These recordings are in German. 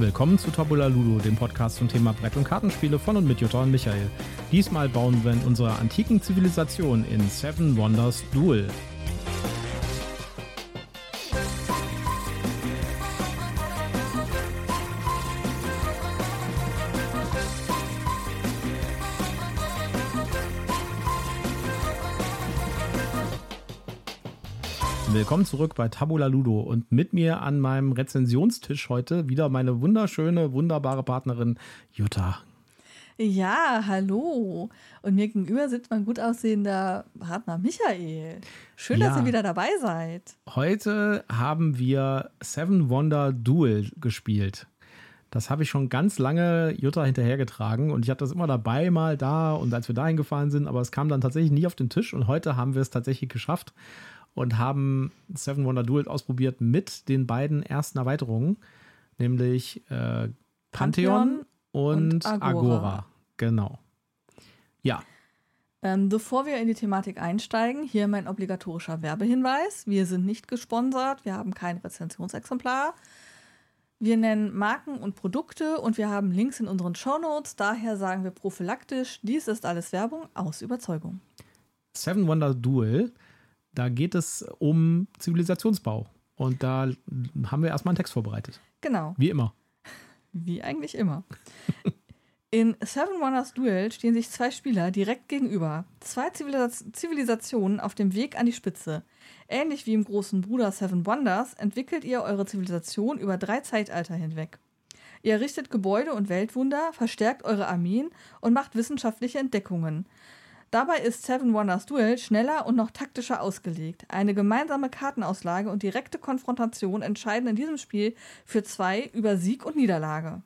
Willkommen zu Tabula Ludo, dem Podcast zum Thema Brett- und Kartenspiele von und mit Jutta und Michael. Diesmal bauen wir in unserer antiken Zivilisation in Seven Wonders Duel. Willkommen zurück bei Tabula Ludo und mit mir an meinem Rezensionstisch heute wieder meine wunderschöne, wunderbare Partnerin Jutta. Ja, hallo. Und mir gegenüber sitzt mein gut aussehender Partner Michael. Schön, Ja. dass ihr wieder dabei seid. Heute haben wir Seven Wonder Duel gespielt. Das habe ich schon ganz lange Jutta hinterhergetragen und ich hatte das immer dabei, mal da und als wir dahin gefahren sind, aber es kam dann tatsächlich nie auf den Tisch und heute haben wir es tatsächlich geschafft und haben Seven Wonder Duel ausprobiert mit den beiden ersten Erweiterungen, nämlich äh, Pantheon, Pantheon und, und Agora. Agora. Genau. Ja, Ähm, bevor wir in die Thematik einsteigen, hier mein obligatorischer Werbehinweis. Wir sind nicht gesponsert, wir haben kein Rezensionsexemplar. Wir nennen Marken und Produkte und wir haben Links in unseren Shownotes. Daher sagen wir prophylaktisch, dies ist alles Werbung aus Überzeugung. Seven Wonder Duel, da geht es um Zivilisationsbau. Und da haben wir erstmal einen Text vorbereitet. Genau. Wie immer. Wie eigentlich immer. In Seven Wonders Duel stehen sich zwei Spieler direkt gegenüber. Zwei Zivilis Zivilisationen auf dem Weg an die Spitze. Ähnlich wie im großen Bruder Seven Wonders entwickelt ihr eure Zivilisation über drei Zeitalter hinweg. Ihr errichtet Gebäude und Weltwunder, verstärkt eure Armeen und macht wissenschaftliche Entdeckungen. Dabei ist Seven Wonders Duel schneller und noch taktischer ausgelegt. Eine gemeinsame Kartenauslage und direkte Konfrontation entscheiden in diesem Spiel für zwei über Sieg und Niederlage.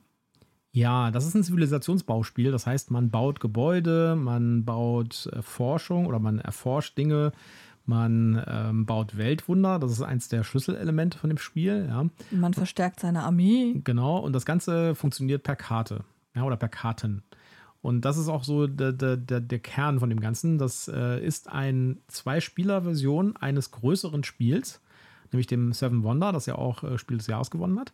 Ja, das ist ein Zivilisationsbauspiel. Das heißt, man baut Gebäude, man baut äh, Forschung oder man erforscht Dinge, man ähm, baut Weltwunder. Das ist eins der Schlüsselelemente von dem Spiel. Ja, Man verstärkt seine Armee. genau. Und das Ganze funktioniert per Karte ja, oder per Karten. Und das ist auch so der, der, der, Kern von dem Ganzen. Das äh, ist eine Zwei-Spieler-Version eines größeren Spiels, nämlich dem Seven Wonder, das ja auch äh, Spiel des Jahres gewonnen hat.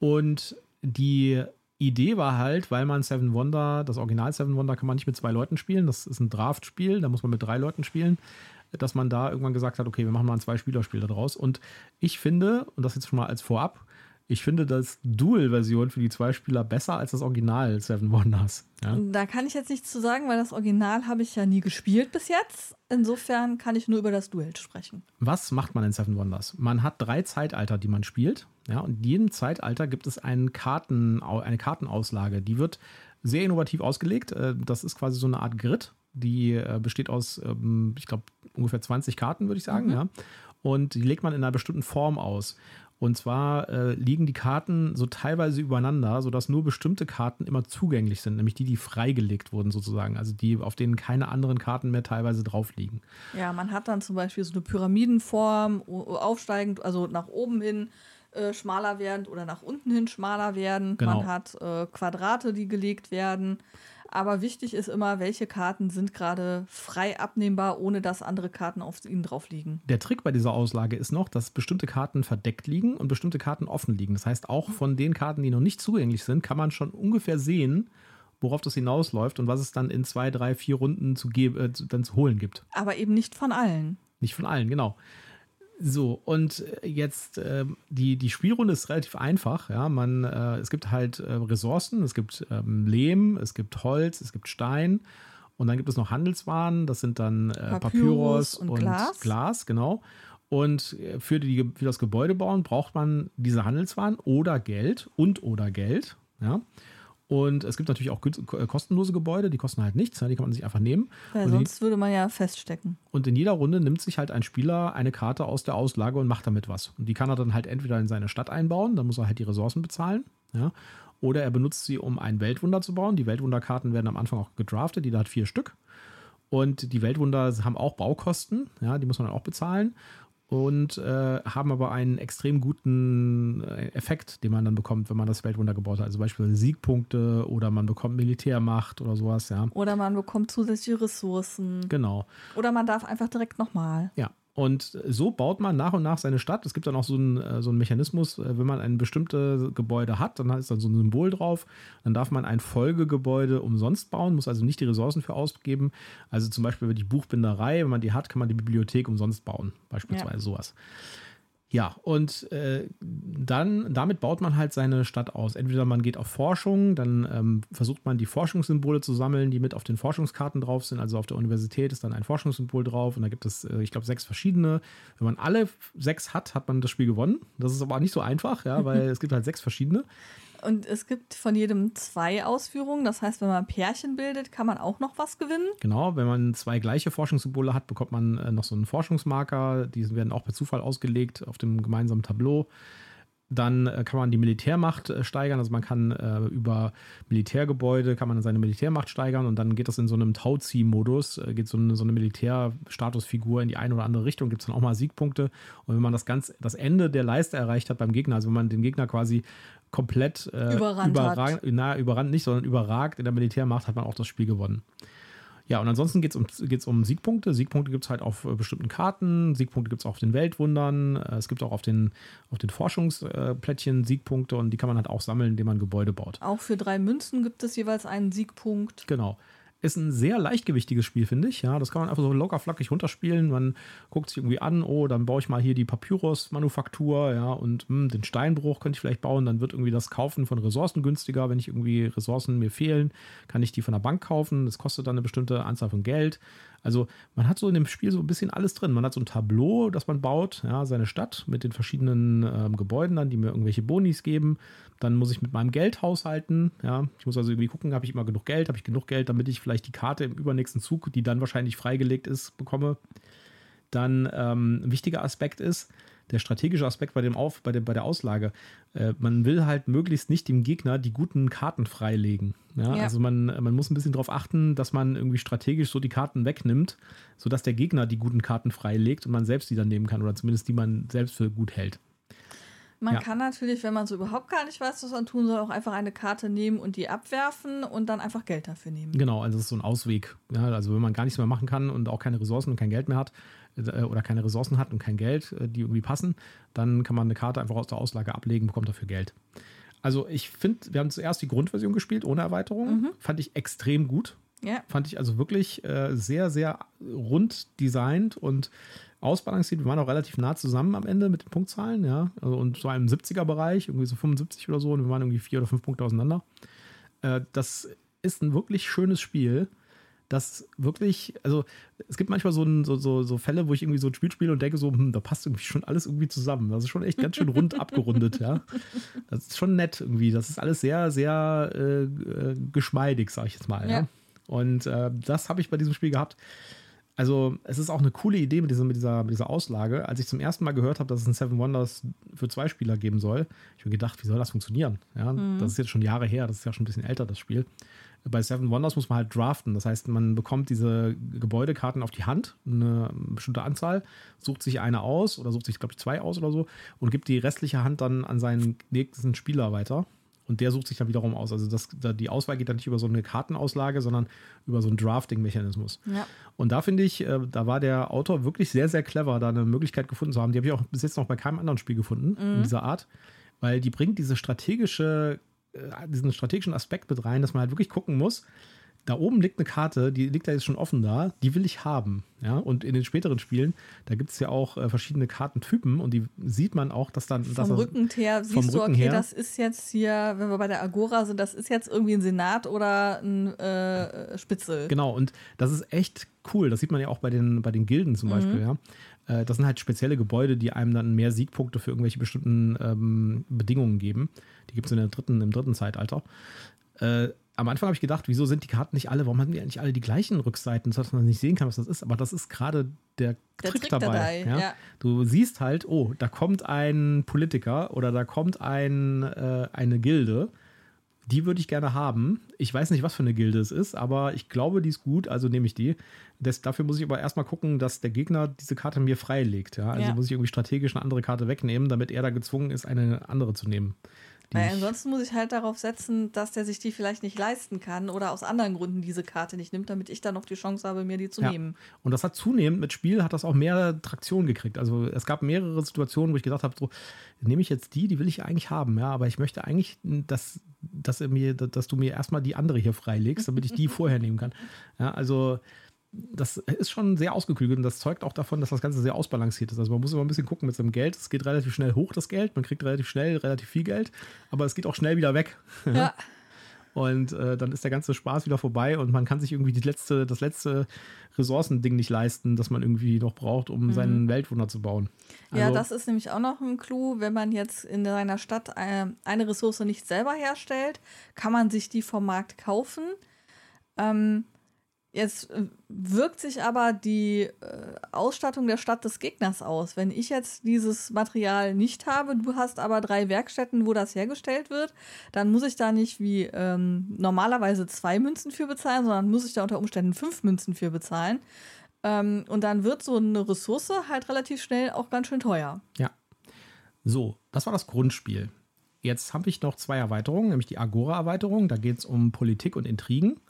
Und die Idee war halt, weil man Seven Wonder, das Original Seven Wonder kann man nicht mit zwei Leuten spielen, das ist ein Draft-Spiel, da muss man mit drei Leuten spielen, dass man da irgendwann gesagt hat, okay, wir machen mal ein Zwei-Spieler-Spiel daraus. Und ich finde, und das jetzt schon mal als Vorab, ich finde das Dual-Version für die zwei Spieler besser als das Original Seven Wonders. Ja? Da kann ich jetzt nichts zu sagen, weil das Original habe ich ja nie gespielt bis jetzt. Insofern kann ich nur über das Duell sprechen. Was macht man in Seven Wonders? Man hat drei Zeitalter, die man spielt. Ja, und in jedem Zeitalter gibt es Karten, eine Kartenauslage. Die wird sehr innovativ ausgelegt. Äh, Das ist quasi so eine Art Grid. Die äh, besteht aus, ähm, ich glaube, ungefähr 20 Karten, würde ich sagen. Ja. Und die legt man in einer bestimmten Form aus. Und zwar äh, liegen die Karten so teilweise übereinander, sodass nur bestimmte Karten immer zugänglich sind, nämlich die, die freigelegt wurden sozusagen. Also die, auf denen keine anderen Karten mehr teilweise drauf liegen. Ja, man hat dann zum Beispiel so eine Pyramidenform, aufsteigend, also nach oben hin äh, schmaler werdend oder nach unten hin schmaler werden. Genau. Man hat äh, Quadrate, die gelegt werden. Aber wichtig ist immer, welche Karten sind gerade frei abnehmbar, ohne dass andere Karten auf ihnen drauf liegen. Der Trick bei dieser Auslage ist noch, dass bestimmte Karten verdeckt liegen und bestimmte Karten offen liegen. Das heißt, auch von den Karten, die noch nicht zugänglich sind, kann man schon ungefähr sehen, worauf das hinausläuft und was es dann in zwei, drei, vier Runden zu, äh, dann zu holen gibt. Aber eben nicht von allen. Nicht von allen, genau. So, und äh, jetzt ähm, die, die Spielrunde ist relativ einfach. Ja, man, äh, es gibt halt äh, Ressourcen, es gibt ähm, Lehm, es gibt Holz, es gibt Stein und dann gibt es noch Handelswaren, das sind dann äh, Papyrus, Papyrus und und, Glas. Glas, genau. Und äh, für, die, für das Gebäude bauen braucht man diese Handelswaren oder Geld und oder Geld. Ja. Und es gibt natürlich auch äh, kostenlose Gebäude, die kosten halt nichts, ja, die kann man sich einfach nehmen. Weil Und die- sonst würde man ja feststecken. und in jeder Runde nimmt sich halt ein Spieler eine Karte aus der Auslage und macht damit was. Und die kann er dann halt entweder in seine Stadt einbauen, dann muss er halt die Ressourcen bezahlen, ja. Oder er benutzt sie, um ein Weltwunder zu bauen. Die Weltwunderkarten werden am Anfang auch gedraftet, die hat vier Stück. Und die Weltwunder haben auch Baukosten, ja, die muss man dann auch bezahlen. Und äh, haben aber einen extrem guten äh, Effekt, den man dann bekommt, wenn man das Weltwunder gebaut hat. Also beispielsweise Siegpunkte oder man bekommt Militärmacht oder sowas, ja. Oder man bekommt zusätzliche Ressourcen. Genau. Oder man darf einfach direkt nochmal. Ja, Und so baut man nach und nach seine Stadt. Es gibt dann auch so einen, äh, so einen Mechanismus, äh, wenn man ein bestimmtes Gebäude hat, dann ist dann so ein Symbol drauf. Dann darf man ein Folgegebäude umsonst bauen, muss also nicht die Ressourcen für ausgeben. Also zum Beispiel die Buchbinderei, wenn man die hat, kann man die Bibliothek umsonst bauen. Beispielsweise ja. sowas. Ja, und äh, dann, damit baut man halt seine Stadt aus. Entweder man geht auf Forschung, dann ähm, versucht man die Forschungssymbole zu sammeln, die mit auf den Forschungskarten drauf sind. Also auf der Universität ist dann ein Forschungssymbol drauf und da gibt es, äh, ich glaube, sechs verschiedene. Wenn man alle sechs hat, hat man das Spiel gewonnen. Das ist aber nicht so einfach, ja, weil es gibt halt sechs verschiedene. Und es gibt von jedem zwei Ausführungen. Das heißt, wenn man Pärchen bildet, kann man auch noch was gewinnen. Genau, wenn man zwei gleiche Forschungssymbole hat, bekommt man äh, noch so einen Forschungsmarker. Die werden auch per Zufall ausgelegt auf dem gemeinsamen Tableau. Dann äh, kann man die Militärmacht äh, steigern. Also man kann äh, über Militärgebäude kann man seine Militärmacht steigern und dann geht das in so einem Tauzieh-Modus, äh, geht so eine, so eine Militärstatusfigur in die eine oder andere Richtung, gibt es dann auch mal Siegpunkte. Und wenn man das ganz, das Ende der Leiste erreicht hat beim Gegner, also wenn man den Gegner quasi komplett äh, überrannt, überrag, na, überrannt nicht, sondern überragt in der Militärmacht, hat man auch das Spiel gewonnen. Ja, und ansonsten geht es um, geht's um Siegpunkte. Siegpunkte gibt es halt auf äh, bestimmten Karten, Siegpunkte gibt es auch auf den Weltwundern, äh, es gibt auch auf den, auf den Forschungsplättchen Siegpunkte und die kann man halt auch sammeln, indem man Gebäude baut. Auch für drei Münzen gibt es jeweils einen Siegpunkt. Genau. Ist ein sehr leichtgewichtiges Spiel, finde ich. Ja, das kann man einfach so locker flockig runterspielen. Man guckt sich irgendwie an, oh, dann baue ich mal hier die Papyrus-Manufaktur, ja, und mh, hm, den Steinbruch könnte ich vielleicht bauen. Dann wird irgendwie das Kaufen von Ressourcen günstiger. Wenn ich irgendwie Ressourcen mir fehlen, kann ich die von der Bank kaufen. Das kostet dann eine bestimmte Anzahl von Geld. Also man hat so in dem Spiel so ein bisschen alles drin. Man hat so ein Tableau, das man baut, ja, seine Stadt mit den verschiedenen ähm, Gebäuden dann, die mir irgendwelche Bonis geben. Dann muss ich mit meinem Geld haushalten. Ja. Ich muss also irgendwie gucken, habe ich immer genug Geld, habe ich genug Geld, damit ich vielleicht die Karte im übernächsten Zug, die dann wahrscheinlich freigelegt ist, bekomme. Dann ähm, ein wichtiger Aspekt ist, der strategische Aspekt bei, dem Auf, bei, der, bei der Auslage. Äh, man will halt möglichst nicht dem Gegner die guten Karten freilegen. Ja? ja? Also man, man muss ein bisschen darauf achten, dass man irgendwie strategisch so die Karten wegnimmt, sodass der Gegner die guten Karten freilegt und man selbst die dann nehmen kann oder zumindest die man selbst für gut hält. Man ja. kann natürlich, wenn man so überhaupt gar nicht weiß, was man tun soll, auch einfach eine Karte nehmen und die abwerfen und dann einfach Geld dafür nehmen. Genau, also das ist so ein Ausweg. Ja, also wenn man gar nichts mehr machen kann und auch keine Ressourcen und kein Geld mehr hat, oder keine Ressourcen hat und kein Geld, äh, die irgendwie passen, dann kann man eine Karte einfach aus der Auslage ablegen, bekommt dafür Geld. Also ich finde, wir haben zuerst die Grundversion gespielt ohne Erweiterung. Mhm. Fand ich extrem gut. Ja. Fand ich also wirklich äh, sehr, sehr rund designt und ausbalanciert. Wir waren auch relativ nah zusammen am Ende mit den Punktzahlen, ja. Also, und zwar im 70er-Bereich, irgendwie so 75 oder so, und wir waren irgendwie vier oder fünf Punkte auseinander. Äh, das ist ein wirklich schönes Spiel das wirklich, also es gibt manchmal so, ein, so, so, so, Fälle, wo ich irgendwie so ein Spiel spiele und denke so, hm, da passt irgendwie schon alles irgendwie zusammen. Das ist schon echt ganz schön rund abgerundet, ja. Das ist schon nett irgendwie. Das ist alles sehr, sehr äh, äh, geschmeidig, sag ich jetzt mal. Ja. ja? Und äh, das habe ich bei diesem Spiel gehabt. Also, es ist auch eine coole Idee mit dieser, mit dieser, mit dieser Auslage. Als ich zum ersten Mal gehört habe, dass es ein Seven Wonders für zwei Spieler geben soll, ich habe gedacht, wie soll das funktionieren? Ja, mhm. Das ist jetzt schon Jahre her, das ist ja schon ein bisschen älter, das Spiel bei Seven Wonders muss man halt draften. Das heißt, man bekommt diese Gebäudekarten auf die Hand, eine bestimmte Anzahl, sucht sich eine aus oder sucht sich, glaube ich, zwei aus oder so und gibt die restliche Hand dann an seinen nächsten Spieler weiter. Und der sucht sich dann wiederum aus. Also das, die Auswahl geht dann nicht über so eine Kartenauslage, sondern über so einen Drafting-Mechanismus. Ja. Und da finde ich, äh, da war der Autor wirklich sehr, sehr clever, da eine Möglichkeit gefunden zu haben. Die habe ich auch bis jetzt noch bei keinem anderen Spiel gefunden mhm. in dieser Art. Weil die bringt diese strategische diesen strategischen Aspekt mit rein, dass man halt wirklich gucken muss, da oben liegt eine Karte, die liegt da jetzt schon offen da, die will ich haben. Ja, und in den späteren Spielen, da gibt es ja auch äh, verschiedene Kartentypen und die sieht man auch, dass dann. Vom dass Rücken her siehst du, okay, her, das ist jetzt hier, wenn wir bei der Agora sind, das ist jetzt irgendwie ein Senat oder ein äh, Spitzel. Genau, und das ist echt cool. Das sieht man ja auch bei den, bei den Gilden zum mhm. Beispiel, ja. Äh, das sind halt spezielle Gebäude, die einem dann mehr Siegpunkte für irgendwelche bestimmten ähm, Bedingungen geben. Die gibt es im dritten Zeitalter. Äh, am Anfang habe ich gedacht, wieso sind die Karten nicht alle, warum haben die eigentlich alle die gleichen Rückseiten, sodass man nicht sehen kann, was das ist. Aber das ist gerade der, der, Trick, Trick dabei. dabei ja? Ja. Du siehst halt, oh, da kommt ein Politiker oder da kommt ein, äh, eine Gilde die würde ich gerne haben. Ich weiß nicht, was für eine Gilde es ist, aber ich glaube, die ist gut, also nehme ich die. Das, dafür muss ich aber erstmal gucken, dass der Gegner diese Karte mir freilegt. Ja? Also ja. muss ich irgendwie strategisch eine andere Karte wegnehmen, damit er da gezwungen ist, eine andere zu nehmen. Weil ansonsten muss ich halt darauf setzen, dass der sich die vielleicht nicht leisten kann oder aus anderen Gründen diese Karte nicht nimmt, damit ich dann noch die Chance habe, mir die zu Ja. nehmen. Und das hat zunehmend mit Spiel hat das auch mehr Traktion gekriegt. Also es gab mehrere Situationen, wo ich gedacht habe, so nehme ich jetzt die, die will ich eigentlich haben, ja, aber ich möchte eigentlich, dass, dass, er mir, dass du mir erstmal die andere hier freilegst, damit ich die vorher nehmen kann. Ja, also das ist schon sehr ausgeklügelt und das zeugt auch davon, dass das Ganze sehr ausbalanciert ist. Also man muss immer ein bisschen gucken mit seinem Geld. Es geht relativ schnell hoch, das Geld. Man kriegt relativ schnell relativ viel Geld, aber es geht auch schnell wieder weg. Ja. Und äh, dann ist der ganze Spaß wieder vorbei und man kann sich irgendwie die letzte, das letzte Ressourcending nicht leisten, das man irgendwie noch braucht, um seinen Weltwunder zu bauen. Ja, Also, das ist nämlich auch noch ein Clou. Wenn man jetzt in seiner Stadt äh, eine Ressource nicht selber herstellt, kann man sich die vom Markt kaufen. Ähm, jetzt äh, wirkt sich aber die äh, Ausstattung der Stadt des Gegners aus. Wenn ich jetzt dieses Material nicht habe, du hast aber drei Werkstätten, wo das hergestellt wird, dann muss ich da nicht wie ähm, normalerweise zwei Münzen für bezahlen, sondern muss ich da unter Umständen fünf Münzen für bezahlen. Ähm, und dann wird so eine Ressource halt relativ schnell auch ganz schön teuer. Ja. So, das war das Grundspiel. Jetzt habe ich noch zwei Erweiterungen, nämlich die Agora-Erweiterung, da geht es um Politik und Intrigen.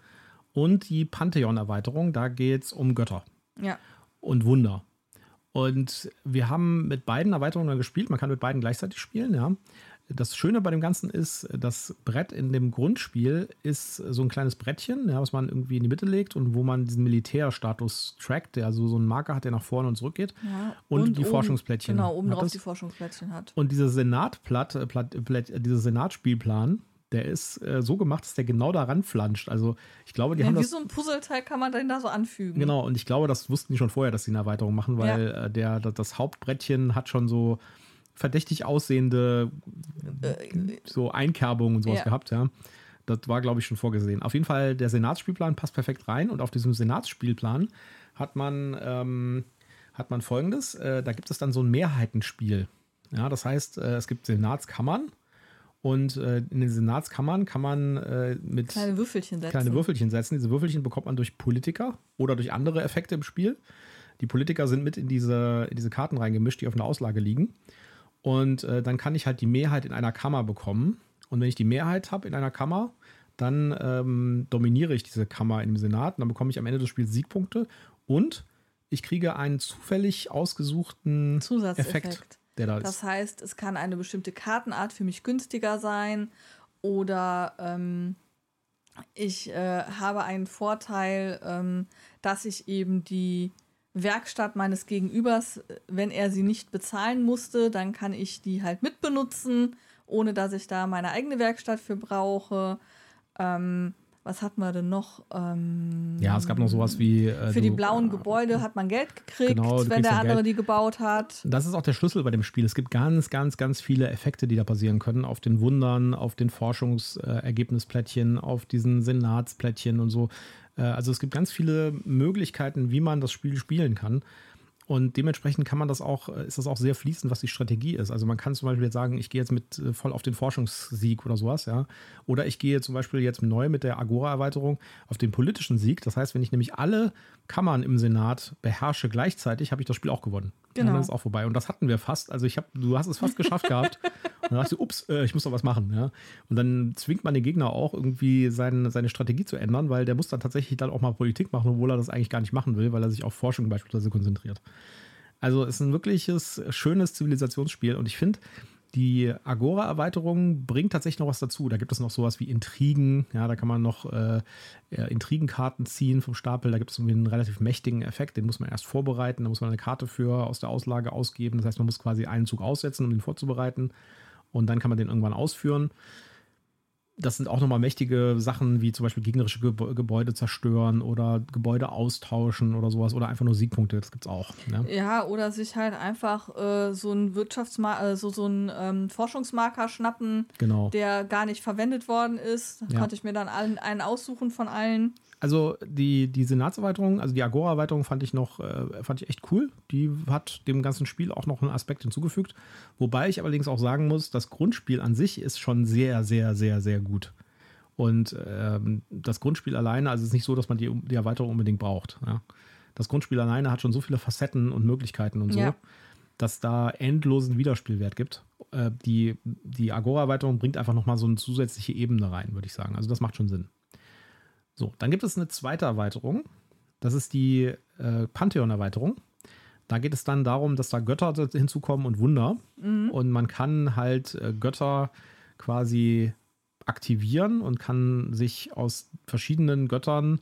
Und die Pantheon-Erweiterung, da geht es um Götter Ja. und Wunder. Und wir haben mit beiden Erweiterungen gespielt. Man kann mit beiden gleichzeitig spielen, ja. Das Schöne bei dem Ganzen ist, das Brett in dem Grundspiel ist so ein kleines Brettchen, ja, was man irgendwie in die Mitte legt und wo man diesen Militärstatus trackt, der so, so einen Marker hat, der nach vorne und zurück geht. ja. Und die oben- Forschungsplättchen Genau, oben drauf es. die Forschungsplättchen hat. Und dieser Senatplatt, Platt, Platt, dieser Senatspielplan, der ist äh, so gemacht, dass der genau daran flanscht. Also ich glaube, die Ja, haben wie das. so ein Puzzleteil kann man den da so anfügen. Genau, und ich glaube, das wussten die schon vorher, dass sie eine Erweiterung machen, weil äh, der, das, Hauptbrettchen hat schon so verdächtig aussehende so Einkerbungen und sowas Ja. gehabt, ja. Das war, glaube ich, schon vorgesehen. Auf jeden Fall, der Senatsspielplan passt perfekt rein und auf diesem Senatsspielplan hat man, ähm, hat man folgendes: äh, Da gibt es dann so ein Mehrheitenspiel. Ja, das heißt, äh, es gibt Senatskammern und äh, in den Senatskammern kann man äh, mit Kleine Würfelchen setzen. kleine Würfelchen setzen. Diese Würfelchen bekommt man durch Politiker oder durch andere Effekte im Spiel. Die Politiker sind mit in diese, in diese Karten reingemischt, die auf einer Auslage liegen. Und äh, dann kann ich halt die Mehrheit in einer Kammer bekommen. Und wenn ich die Mehrheit habe in einer Kammer, dann ähm, dominiere ich diese Kammer im Senat. Und dann bekomme ich am Ende des Spiels Siegpunkte. Und ich kriege einen zufällig ausgesuchten Zusatzeffekt. Effekt, der da Das ist. heißt, es kann eine bestimmte Kartenart für mich günstiger sein oder ähm, ich äh, habe einen Vorteil, ähm, dass ich eben die Werkstatt meines Gegenübers, wenn er sie nicht bezahlen musste, dann kann ich die halt mitbenutzen, ohne dass ich da meine eigene Werkstatt für brauche. Ähm, was hat man denn noch? Ähm, Ja, es gab noch sowas wie. äh, für die blauen Gebäude hat man Geld gekriegt, Genau, wenn der andere Geld. die gebaut hat. Das ist auch der Schlüssel bei dem Spiel. Es gibt ganz, ganz, ganz viele Effekte, die da passieren können. Auf den Wundern, auf den Forschungsergebnisplättchen, auf diesen Senatsplättchen und so. Äh, Also es gibt ganz viele Möglichkeiten, wie man das Spiel spielen kann. Und dementsprechend kann man das auch, äh, ist das auch sehr fließend, was die Strategie ist. Also man kann zum Beispiel jetzt sagen, ich gehe jetzt mit äh, voll auf den Forschungssieg oder sowas, ja. Oder ich gehe zum Beispiel jetzt neu mit der Agora-Erweiterung auf den politischen Sieg. Das heißt, wenn ich nämlich alle Kammern im Senat beherrsche gleichzeitig, habe ich das Spiel auch gewonnen. Genau. Und dann ist es auch vorbei. Und das hatten wir fast. Also ich habe, du hast es fast geschafft gehabt. Und dann dachte ich, ups, äh, ich muss doch was machen. Ja? Und dann zwingt man den Gegner auch irgendwie sein, seine Strategie zu ändern, weil der muss dann tatsächlich dann auch mal Politik machen, obwohl er das eigentlich gar nicht machen will, weil er sich auf Forschung beispielsweise konzentriert. Also es ist ein wirkliches schönes Zivilisationsspiel und ich finde, die Agora-Erweiterung bringt tatsächlich noch was dazu. Da gibt es noch sowas wie Intrigen. Ja, da kann man noch äh, ja, Intrigenkarten ziehen vom Stapel. Da gibt es irgendwie einen relativ mächtigen Effekt. Den muss man erst vorbereiten. Da muss man eine Karte für aus der Auslage ausgeben. Das heißt, man muss quasi einen Zug aussetzen, um den vorzubereiten. Und dann kann man den irgendwann ausführen. Das sind auch nochmal mächtige Sachen, wie zum Beispiel gegnerische Gebä- Gebäude zerstören oder Gebäude austauschen oder sowas. Oder einfach nur Siegpunkte. Das gibt es auch. Ne? Ja, oder sich halt einfach äh, so ein Wirtschaftsmarker, äh, so, so ein ähm, Forschungsmarker schnappen, Genau. der gar nicht verwendet worden ist. Da Ja. konnte ich mir dann allen, einen aussuchen von allen. Also die, die Senatserweiterung, also die Agora-Erweiterung fand ich noch, äh, fand ich echt cool. Die hat dem ganzen Spiel auch noch einen Aspekt hinzugefügt. Wobei ich allerdings auch sagen muss, das Grundspiel an sich ist schon sehr, sehr, sehr, sehr gut. Und ähm, das Grundspiel alleine, also es ist nicht so, dass man die, die Erweiterung unbedingt braucht. Ja. Das Grundspiel alleine hat schon so viele Facetten und Möglichkeiten und so. Ja. dass da endlosen Wiederspielwert gibt. Äh, die die Agora-Erweiterung bringt einfach nochmal so eine zusätzliche Ebene rein, würde ich sagen. Also das macht schon Sinn. So, dann gibt es eine zweite Erweiterung. Das ist die äh, Pantheon-Erweiterung. Da geht es dann darum, dass da Götter hinzukommen und Wunder. Mhm. Und man kann halt äh, Götter quasi aktivieren und kann sich aus verschiedenen Göttern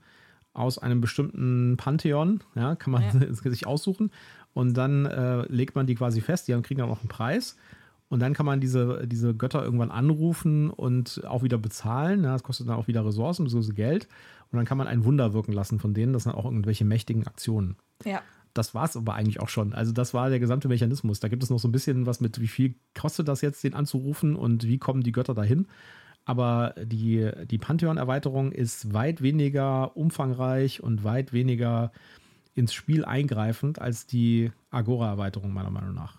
aus einem bestimmten Pantheon, ja, kann man ja. sich aussuchen. Und dann äh, legt man die quasi fest, die kriegen dann auch einen Preis. Und dann kann man diese, diese Götter irgendwann anrufen und auch wieder bezahlen. Ja, das kostet dann auch wieder Ressourcen, bzw. Geld. Und dann kann man ein Wunder wirken lassen von denen. Das sind auch irgendwelche mächtigen Aktionen. Ja. Das war es aber eigentlich auch schon. Also, das war der gesamte Mechanismus. Da gibt es noch so ein bisschen was mit, wie viel kostet das jetzt, den anzurufen und wie kommen die Götter dahin. Aber die, die Pantheon-Erweiterung ist weit weniger umfangreich und weit weniger ins Spiel eingreifend als die Agora-Erweiterung, meiner Meinung nach.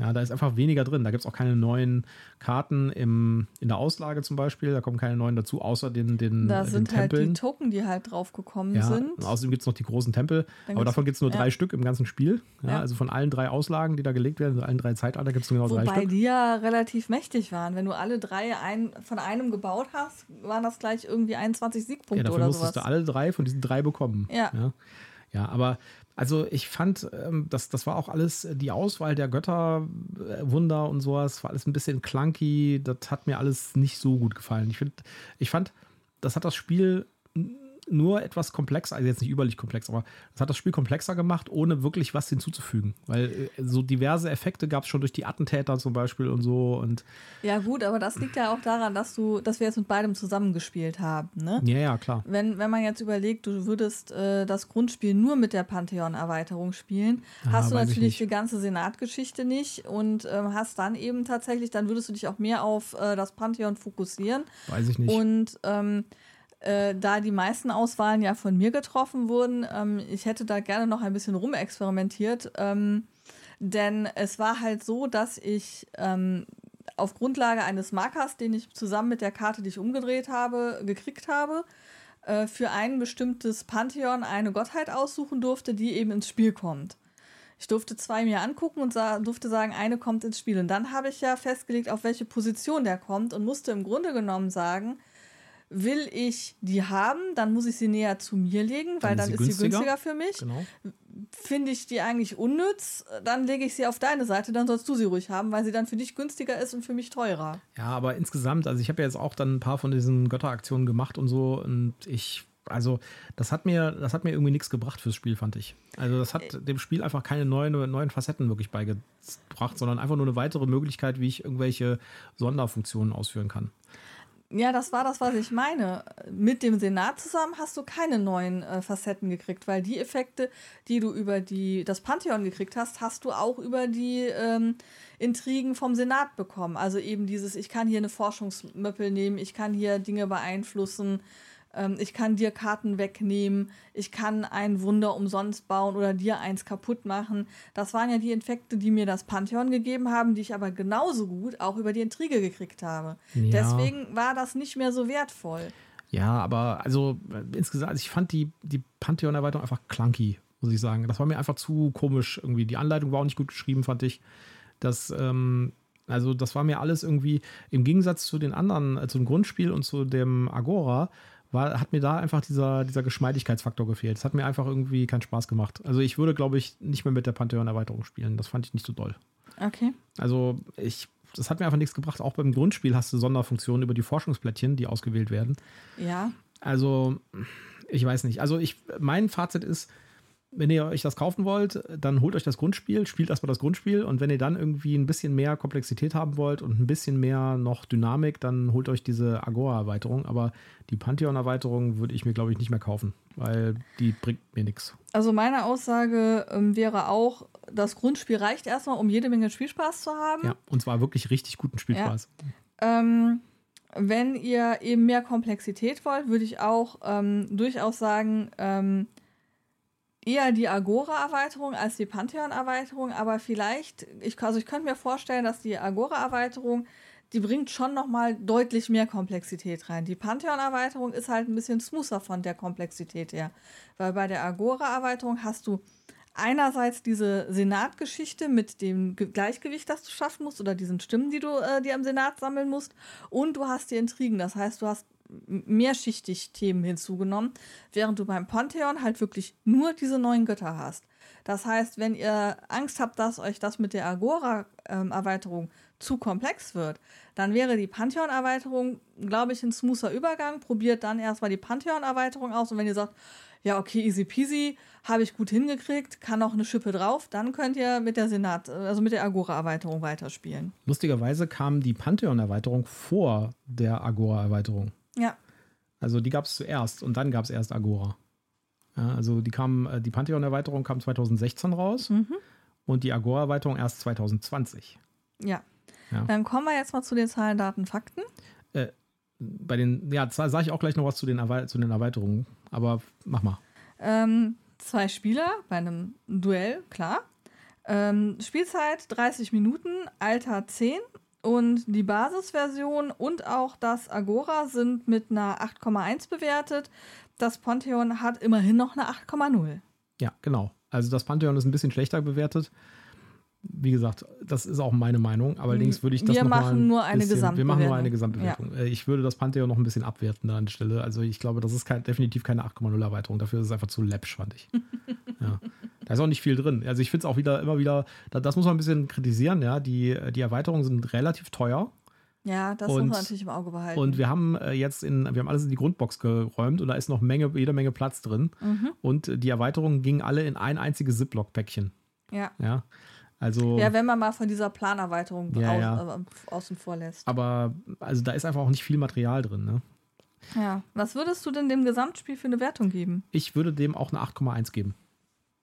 Ja, da ist einfach weniger drin. Da gibt es auch keine neuen Karten im, in der Auslage zum Beispiel. Da kommen keine neuen dazu, außer den, den Da den sind Tempeln. halt die Token, die halt draufgekommen ja, sind. Und außerdem gibt es noch die großen Tempel. Dann aber davon gibt es nur ja. drei Stück im ganzen Spiel. Ja, ja, Also von allen drei Auslagen, die da gelegt werden, also allen drei Zeitalter gibt es genau Wobei drei Stück. Wobei die ja relativ mächtig waren. Wenn du alle drei ein, von einem gebaut hast, waren das gleich irgendwie 21 Siegpunkte ja, dafür oder musstest sowas. du alle drei von diesen drei bekommen. Ja. ja. Ja, aber also ich fand, ähm, das, das war auch alles, äh, die Auswahl der Götterwunder und sowas, war alles ein bisschen clunky. Das hat mir alles nicht so gut gefallen. Ich, find, ich fand, das hat das Spiel nur etwas komplexer, also jetzt nicht überlich komplex, aber das hat das Spiel komplexer gemacht, ohne wirklich was hinzuzufügen. Weil äh, so diverse Effekte gab es schon durch die Attentäter zum Beispiel und so. Und ja, gut, aber das liegt ja auch daran, dass du, dass wir jetzt mit beidem zusammengespielt haben, ne? Ja, ja, klar. Wenn, wenn man jetzt überlegt, du würdest äh, das Grundspiel nur mit der Pantheon-Erweiterung spielen, ah, hast du natürlich die ganze Senatgeschichte nicht und ähm, hast dann eben tatsächlich, dann würdest du dich auch mehr auf äh, das Pantheon fokussieren. Weiß ich nicht. Und ähm, äh, da die meisten Auswahlen ja von mir getroffen wurden, ähm, ich hätte da gerne noch ein bisschen rumexperimentiert. Ähm, denn es war halt so, dass ich ähm, auf Grundlage eines Markers, den ich zusammen mit der Karte, die ich umgedreht habe, gekriegt habe, äh, für ein bestimmtes Pantheon eine Gottheit aussuchen durfte, die eben ins Spiel kommt. Ich durfte zwei mir angucken und sah, durfte sagen, eine kommt ins Spiel. Und dann habe ich ja festgelegt, auf welche Position der kommt und musste im Grunde genommen sagen, Will ich die haben, dann muss ich sie näher zu mir legen, weil dann, dann ist, günstiger. sie günstiger für mich. Genau. Finde ich die eigentlich unnütz, dann lege ich sie auf deine Seite, dann sollst du sie ruhig haben, weil sie dann für dich günstiger ist und für mich teurer. Ja, aber insgesamt, also ich habe ja jetzt auch dann ein paar von diesen Götteraktionen gemacht und so und ich also das hat mir, das hat mir irgendwie nichts gebracht fürs Spiel, fand ich. Also das hat äh. dem Spiel einfach keine neuen, neuen Facetten wirklich beigebracht, sondern einfach nur eine weitere Möglichkeit, wie ich irgendwelche Sonderfunktionen ausführen kann. Ja, das war das, was ich meine. Mit dem Senat zusammen hast du keine neuen äh, Facetten gekriegt, weil die Effekte, die du über die, das Pantheon gekriegt hast, hast du auch über die ähm, Intrigen vom Senat bekommen. Also eben dieses, ich kann hier eine Forschungsmöppel nehmen, ich kann hier Dinge beeinflussen, ähm, ich kann dir Karten wegnehmen, ich kann ein Wunder umsonst bauen oder dir eins kaputt machen. Das waren ja die Infekte, die mir das Pantheon gegeben haben, die ich aber genauso gut auch über die Intrige gekriegt habe. Ja. Deswegen war das nicht mehr so wertvoll. Ja, aber also äh, insgesamt, also ich fand die, die Pantheon-Erweiterung einfach clunky, muss ich sagen. Das war mir einfach zu komisch irgendwie. Die Anleitung war auch nicht gut geschrieben, fand ich. Das, ähm, also das war mir alles irgendwie im Gegensatz zu den anderen, äh, zum Grundspiel und zu dem Agora, war, hat mir da einfach dieser, dieser Geschmeidigkeitsfaktor gefehlt. Es hat mir einfach irgendwie keinen Spaß gemacht. Also ich würde, glaube ich, nicht mehr mit der Pantheon-Erweiterung spielen. Das fand ich nicht so doll. Okay. Also ich, das hat mir einfach nichts gebracht. Auch beim Grundspiel hast du Sonderfunktionen über die Forschungsplättchen, die ausgewählt werden. Ja. Also ich weiß nicht. Also ich, mein Fazit ist, wenn ihr euch das kaufen wollt, dann holt euch das Grundspiel, spielt erstmal das Grundspiel und wenn ihr dann irgendwie ein bisschen mehr Komplexität haben wollt und ein bisschen mehr noch Dynamik, dann holt euch diese Agora-Erweiterung. Aber die Pantheon-Erweiterung würde ich mir, glaube ich, nicht mehr kaufen, weil die bringt mir nichts. Also meine Aussage ähm, wäre auch, das Grundspiel reicht erstmal, um jede Menge Spielspaß zu haben. Ja, und zwar wirklich richtig guten Spielspaß. Ja. Ähm, wenn ihr eben mehr Komplexität wollt, würde ich auch ähm, durchaus sagen, ähm, eher die Agora-Erweiterung als die Pantheon-Erweiterung, aber vielleicht, ich, also ich könnte mir vorstellen, dass die Agora-Erweiterung, die bringt schon nochmal deutlich mehr Komplexität rein. Die Pantheon-Erweiterung ist halt ein bisschen smoother von der Komplexität her, weil bei der Agora-Erweiterung hast du einerseits diese Senatgeschichte mit dem Ge- Gleichgewicht, das du schaffen musst, oder diesen Stimmen, die du äh, dir am Senat sammeln musst. Und du hast die Intrigen. Das heißt, du hast mehrschichtig Themen hinzugenommen, während du beim Pantheon halt wirklich nur diese neuen Götter hast. Das heißt, wenn ihr Angst habt, dass euch das mit der Agora-Erweiterung zu komplex wird, dann wäre die Pantheon-Erweiterung, glaube ich, ein smoother Übergang. Probiert dann erstmal die Pantheon-Erweiterung aus und wenn ihr sagt, ja, okay, easy peasy, habe ich gut hingekriegt, kann noch eine Schippe drauf, dann könnt ihr mit der Senat, also mit der Agora-Erweiterung weiterspielen. Lustigerweise kam die Pantheon-Erweiterung vor der Agora-Erweiterung. Ja, Also die gab es zuerst und dann gab es erst Agora. Ja, also die kam, äh, die Pantheon-Erweiterung kam 2016 raus und die Agora-Erweiterung erst 2020. ja. Ja. Dann kommen wir jetzt mal zu den Zahlen, Daten, Fakten. Bei den, ja, sage ich auch gleich noch was zu den, Erwei zu den Erweiterungen, aber mach mal. Ähm, zwei Spieler bei einem Duell, klar. Ähm, Spielzeit 30 Minuten, Alter 10 und die Basisversion und auch das Agora sind mit einer 8,1 bewertet. Das Pantheon hat immerhin noch eine 8,0. Ja, genau. Also das Pantheon ist ein bisschen schlechter bewertet. Wie gesagt, das ist auch meine Meinung. Allerdings würde ich das Wir noch mal machen ein nur eine bisschen, Wir machen nur eine Gesamtbewertung. Gesamtbewertung. Äh, Ich würde das Pantheon noch ein bisschen abwerten an der Stelle. Also ich glaube, das ist kein, definitiv keine 8,0 Erweiterung. Dafür ist es einfach zu läppsch, fand ich. Da ist auch nicht viel drin. Also ich finde es auch wieder immer wieder, da, das muss man ein bisschen kritisieren. Ja, die, die Erweiterungen sind relativ teuer. Ja, das Und- muss man natürlich im Auge behalten. Und wir haben äh, jetzt in, wir haben alles in die Grundbox geräumt und da ist noch Menge, jede Menge Platz drin. Mhm. Und die Erweiterungen gingen alle in ein einziges Ziploc-Päckchen. ja. Ja. Also. ja, wenn man mal von dieser Planerweiterung Ja, aus, ja. äh, außen vor lässt. aber also da ist einfach auch nicht viel Material drin. Ne? Ja. Was würdest du denn dem Gesamtspiel für eine Wertung geben? Ich würde dem auch eine 8,1 geben.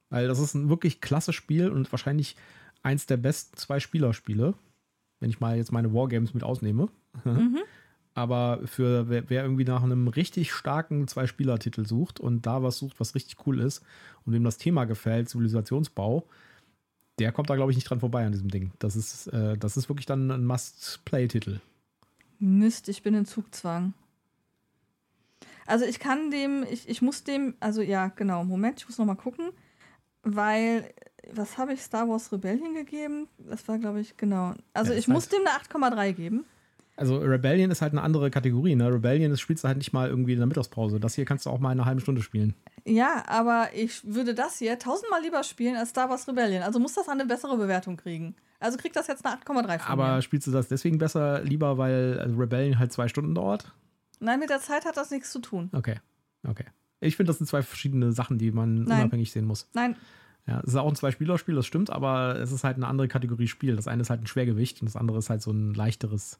Weil das ist ein wirklich klasse Spiel und wahrscheinlich eins der besten zwei Spielerspiele, wenn ich mal jetzt meine Wargames mit ausnehme. Aber für wer, wer irgendwie nach einem richtig starken Zwei-Spieler-Titel sucht und da was sucht, was richtig cool ist und dem das Thema gefällt, Zivilisationsbau, der kommt da, glaube ich, nicht dran vorbei an diesem Ding. Das ist, äh, das ist wirklich dann ein Must-Play-Titel. Mist, ich bin in Zugzwang. Also ich kann dem, ich, ich muss dem, also ja, genau, Moment, ich muss noch mal gucken, weil, was habe ich Star Wars Rebellion gegeben? Das war, glaube ich, genau. Also Ja, ich muss dem eine 8,3 geben. Also Rebellion ist halt eine andere Kategorie. Ne? Rebellion das spielst du halt nicht mal irgendwie in der Mittagspause. Das hier kannst du auch mal in einer halben Stunde spielen. Ja, aber ich würde das hier tausendmal lieber spielen als Star Wars Rebellion. Also muss das eine bessere Bewertung kriegen. Also kriegt das jetzt eine 8,3 von Aber mir. spielst du das deswegen besser lieber, weil Rebellion halt zwei Stunden dauert? Nein, mit der Zeit hat das nichts zu tun. Okay, okay. Ich finde, das sind zwei verschiedene Sachen, die man Nein. unabhängig sehen muss. Nein, Ja, es ist auch ein Zwei-Spieler-Spiel, das stimmt, aber es ist halt eine andere Kategorie Spiel. Das eine ist halt ein Schwergewicht und das andere ist halt so ein leichteres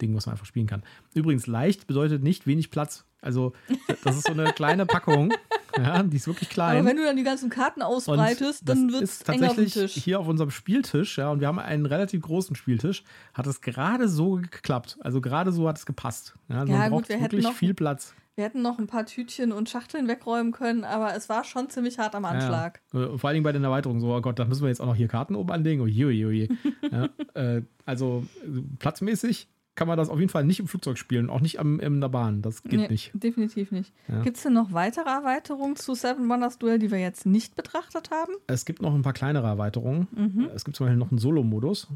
Ding, was man einfach spielen kann. Übrigens, leicht bedeutet nicht wenig Platz. Also, das ist so eine kleine Packung. Ja, die ist wirklich klein. aber wenn du dann die ganzen Karten ausbreitest, dann wird es auf tatsächlich Tisch. hier auf unserem Spieltisch, ja, und wir haben einen relativ großen Spieltisch, hat es gerade so geklappt. Also gerade so hat es gepasst. Ja, also Ja, man gut, braucht wir wirklich noch- viel Platz. Wir hätten noch ein paar Tütchen und Schachteln wegräumen können, aber es war schon ziemlich hart am Anschlag. Ja. Äh, Vor allen Dingen bei den Erweiterungen. So, oh Gott, da müssen wir jetzt auch noch hier Karten oben anlegen. Uiuiui. ja, äh, also äh, platzmäßig kann man das auf jeden Fall nicht im Flugzeug spielen, auch nicht am, in der Bahn. Das geht Nee, nicht. Definitiv nicht. Ja. Gibt es denn noch weitere Erweiterungen zu Seven Wonders Duel, die wir jetzt nicht betrachtet haben? Es gibt noch ein paar kleinere Erweiterungen. Mhm. Es gibt zum Beispiel noch einen Solo-Modus.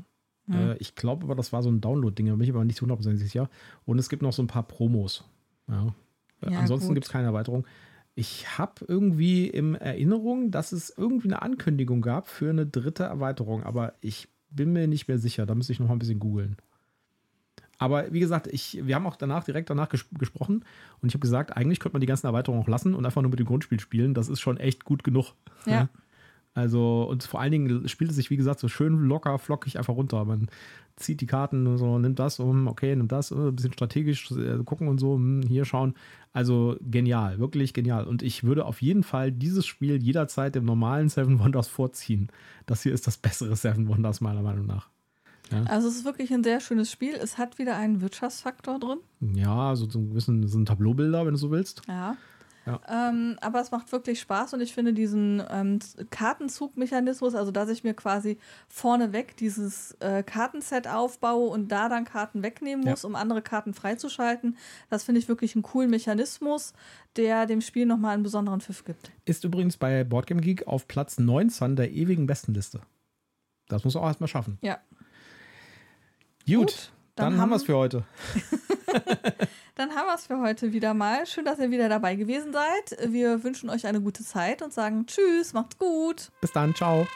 Äh, ich glaube aber, das war so ein Download-Ding, da bin ich aber nicht 100% sicher. Und es gibt noch so ein paar Promos. Ja. Äh, Ja, Ansonsten gibt es keine Erweiterung. Ich habe irgendwie in Erinnerung, dass es irgendwie eine Ankündigung gab für eine dritte Erweiterung, aber ich bin mir nicht mehr sicher. Da müsste ich noch mal ein bisschen googeln. Aber wie gesagt, ich, wir haben auch danach direkt danach ges gesprochen und ich habe gesagt, eigentlich könnte man die ganzen Erweiterungen auch lassen und einfach nur mit dem Grundspiel spielen. Das ist schon echt gut genug. Ja. Also, und vor allen Dingen spielt es sich, wie gesagt, so schön locker, flockig einfach runter. Man zieht die Karten und so, nimmt das, um, okay, nimmt das, äh, ein bisschen strategisch äh, gucken und so, hm, hier schauen. Also genial, wirklich genial. Und ich würde auf jeden Fall dieses Spiel jederzeit dem normalen Seven Wonders vorziehen. Das hier ist das bessere Seven Wonders, meiner Meinung nach. Also es ist wirklich ein sehr schönes Spiel. Es hat wieder einen Wirtschaftsfaktor drin. Ja, so, so ein bisschen so ein Tableaubilder, wenn du so willst. Ja. Ja. Ähm, aber es macht wirklich Spaß und ich finde diesen ähm, Kartenzugmechanismus, also dass ich mir quasi vorneweg dieses äh, Kartenset aufbaue und da dann Karten wegnehmen Ja. muss, um andere Karten freizuschalten, das finde ich wirklich einen coolen Mechanismus, der dem Spiel nochmal einen besonderen Pfiff gibt. Ist übrigens bei Boardgame Geek auf Platz 19 der ewigen Bestenliste. Das muss auch erstmal schaffen. Ja. Gut, Gut, dann, dann haben wir es für heute. Dann haben wir es für heute wieder mal. Schön, dass ihr wieder dabei gewesen seid. Wir wünschen euch eine gute Zeit und sagen Tschüss, macht's gut. Bis dann, ciao.